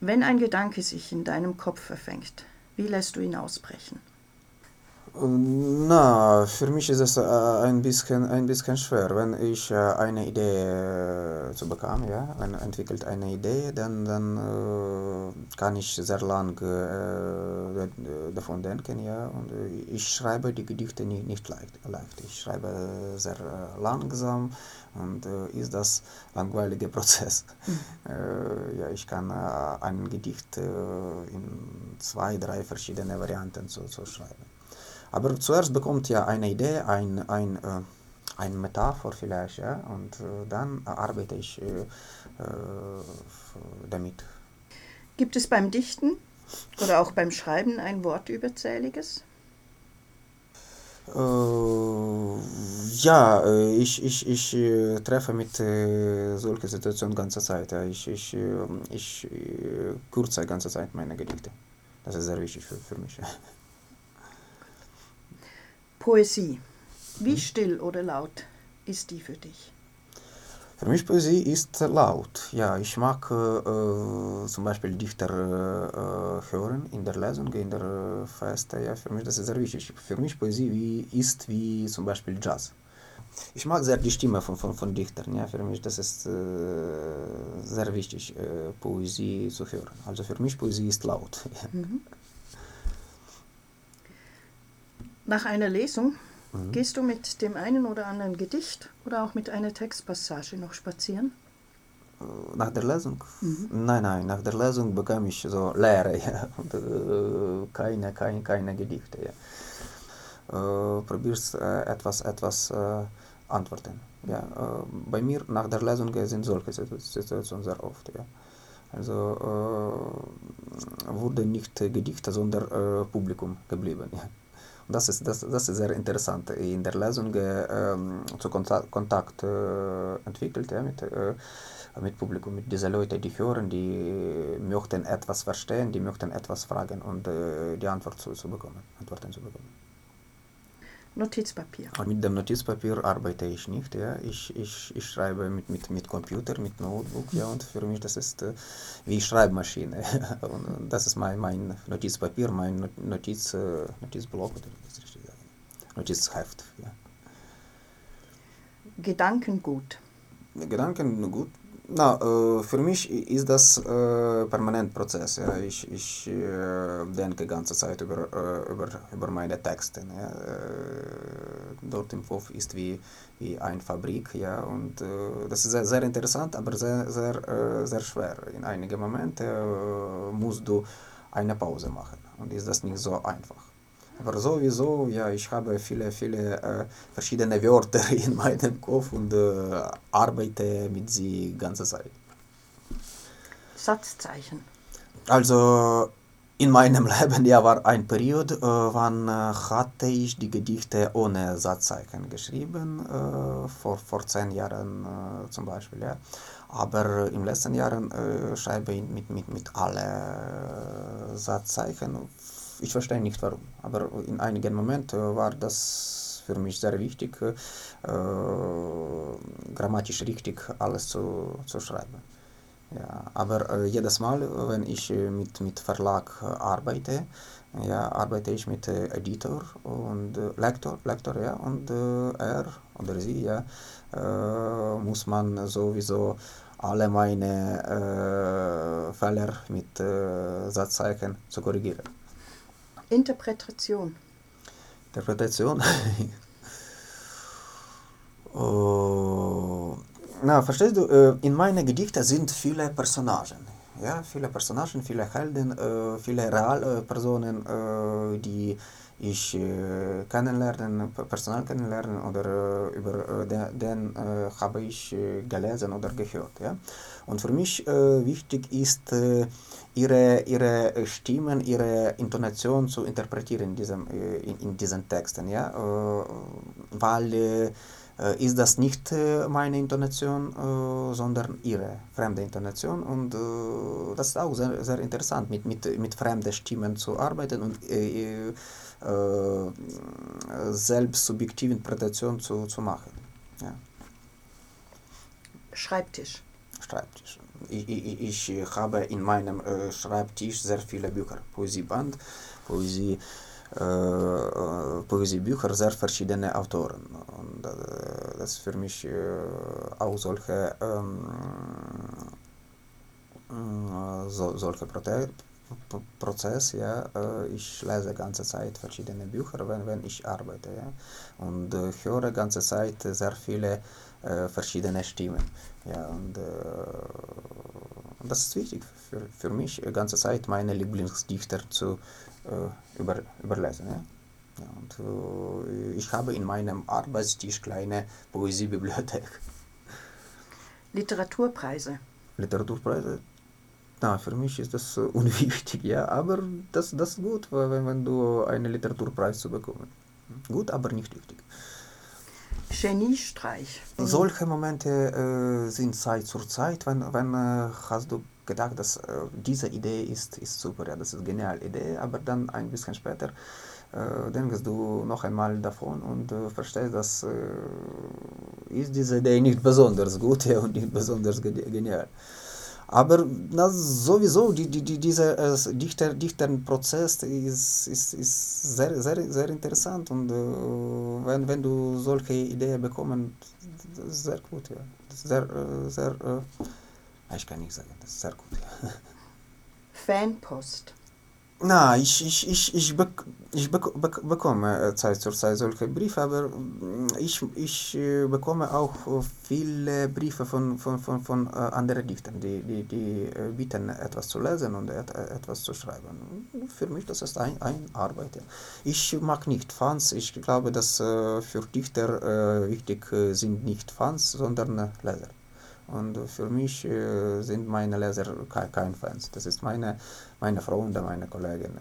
Wenn ein Gedanke sich in deinem Kopf verfängt, wie lässt du ihn ausbrechen? Na, für mich ist es äh, ein bisschen, ein bisschen schwer. Wenn ich äh, eine Idee äh, zu bekomme, ja, wenn entwickelt eine Idee, dann, dann äh, kann ich sehr lang äh, davon denken, ja. Und äh, ich schreibe die Gedichte nicht, nicht leicht, leicht. Ich schreibe sehr langsam und ist das langweiliger Prozess. Mhm. Ja, ich kann ein Gedicht in zwei, drei verschiedene Varianten so, so schreiben. Aber zuerst bekommt ja eine Idee, ein, ein, äh, eine Metapher vielleicht, ja, und äh, dann arbeite ich äh, damit. Gibt es beim Dichten oder auch beim Schreiben ein Wort überzähliges? Äh, ja, äh, ich, ich, ich äh, treffe mit äh, solchen Situationen ganze Zeit. Ja. Ich, ich, ich kürze ganze Zeit meine Gedichte. Das ist sehr wichtig für, für mich. Poesie. Wie hm? still oder laut ist die für dich? Für mich Poesie ist laut. Ja, ich mag äh, zum Beispiel Dichter äh, hören in der Lesung, in der Feste. Ja, für mich das ist sehr wichtig. Für mich Poesie wie, ist wie zum Beispiel Jazz. Ich mag sehr die Stimme von, von, von Dichtern. Ja, für mich das ist äh, sehr wichtig, äh, Poesie zu hören. Also für mich Poesie ist laut. Mhm. Nach einer Lesung mhm. gehst du mit dem einen oder anderen Gedicht oder auch mit einer Textpassage noch spazieren? Äh, nach der Lesung? Mhm. Nein, nein, nach der Lesung bekam ich so Lehre ja, und äh, keine, keine, keine Gedichte. Ja. Äh, probierst äh, etwas, etwas äh, antworten. Ja. Äh, bei mir nach der Lesung sind solche Situationen sehr oft. Ja. Also wurde nicht Gedichte, sondern Publikum geblieben. Ja. Das ist, das, das ist sehr interessant. In der Lesung äh, zu Kontakt, Kontakt äh, entwickelt ja, mit, äh, mit Publikum, mit diesen Leuten, die hören, die möchten etwas verstehen, die möchten etwas fragen und äh, die Antwort zu, zu bekommen, Antworten zu bekommen. Notizpapier. Mit dem Notizpapier arbeite ich nicht. Ja. Ich, ich, ich schreibe mit, mit, mit Computer, mit Notebook. Ja, und für mich das ist äh, wie Schreibmaschine. und das ist mein, mein Notizpapier, mein Notiz, äh, Notizblock, oder das richtig sagen. Notizheft. Ja. Gedankengut. Gedankengut na, äh, für mich ist das äh, permanent Prozess. Ja. Ich, ich äh, denke ganze Zeit über, über, über meine Texte. Ja. Dort im Hof ist wie, wie eine Fabrik. Ja. Und das ist sehr, sehr interessant, aber sehr, sehr, sehr schwer. In einigen Momenten musst du eine Pause machen. Und ist das nicht so einfach. Aber sowieso, ja, ich habe viele, viele äh, verschiedene Wörter in meinem Kopf und äh, arbeite mit sie die ganze Zeit. Satzzeichen. Also in meinem Leben ja war ein Period, äh, wann äh, hatte ich die Gedichte ohne Satzzeichen geschrieben, äh, vor, vor zehn Jahren äh, zum Beispiel. Ja. Aber in den letzten Jahren äh, schreibe ich mit, mit, mit allen Satzzeichen ich verstehe nicht warum, aber in einigen Momenten war das für mich sehr wichtig, äh, grammatisch richtig alles zu, zu schreiben. Ja, aber äh, jedes Mal, wenn ich mit, mit Verlag arbeite, ja, arbeite ich mit äh, Editor und äh, Lektor, Lektor ja, und äh, er oder sie ja, äh, muss man sowieso alle meine Fehler mit Satzzeichen zu korrigieren. Interpretation. Interpretation? oh, na, verstehst du, äh, in meinen Gedichten sind viele Personagen. Ja, viele Personagen, viele Helden, äh, viele Realpersonen, äh, die ich äh, kennenlernen, personal kennenlernen oder äh, über äh, den, den äh, habe ich äh, gelesen oder gehört. Ja? Und für mich äh, wichtig ist, ihre, ihre Stimmen, ihre Intonation zu interpretieren in, diesem, in, in diesen Texten. Ja? weil ist das nicht meine Intonation, sondern ihre fremde Intonation. Und das ist auch sehr, sehr interessant, mit, mit, mit fremden Stimmen zu arbeiten und äh, selbst subjektive Interpretation zu, zu machen. Ja. Schreibtisch. Schreibtisch. ich, ich, ich habe in meinem äh, Schreibtisch sehr viele Bücher, Poesieband, Poesie, äh, Poesiebücher, sehr verschiedene Autoren. Und das ist für mich auch solche, so, solche Prote Prozess, ja, ich lese ganze Zeit verschiedene Bücher, wenn, wenn ich arbeite, ja, und höre ganze Zeit sehr viele äh, verschiedene Stimmen, ja, und äh, das ist wichtig für, für mich, ganze Zeit meine Lieblingsdichter zu über, überlesen, ja. und äh, ich habe in meinem Arbeitstisch kleine Poesiebibliothek. Literaturpreise. Literaturpreise, na, für mich ist das unwichtig, ja, aber das, das ist gut, wenn, wenn du einen Literaturpreis zu bekommen. Gut, aber nicht wichtig. Geniestreich. Solche Momente äh, sind Zeit zur Zeit, wenn, wenn äh, hast du gedacht, dass äh, diese Idee ist, ist super, ja, das ist eine geniale Idee, aber dann ein bisschen später äh, denkst du noch einmal davon und äh, verstehst, dass äh, ist diese Idee nicht besonders gut ja, und nicht besonders genial. Aber na, sowieso, die, die, die, dieser äh, Dichter, Dichternprozess ist, ist, ist sehr, sehr, sehr interessant und äh, wenn, wenn du solche Ideen bekommst, das ist sehr gut, ja. Das ist sehr, äh, sehr, ich kann nicht sagen, das ist sehr gut, ja. Fanpost. Na, ich, ich, ich, ich, bek ich bek bek bekomme Zeit zur Zeit solche Briefe, aber ich, ich bekomme auch viele Briefe von, von, von, von anderen Dichtern, die, die, die bieten etwas zu lesen und et etwas zu schreiben. Für mich das ist ein, ein Arbeit. Ich mag nicht Fans, ich glaube, dass für Dichter wichtig sind nicht Fans, sondern Leser. Und für mich äh, sind meine Leser kein Fans. Das ist meine, meine Freunde, meine Kollegen.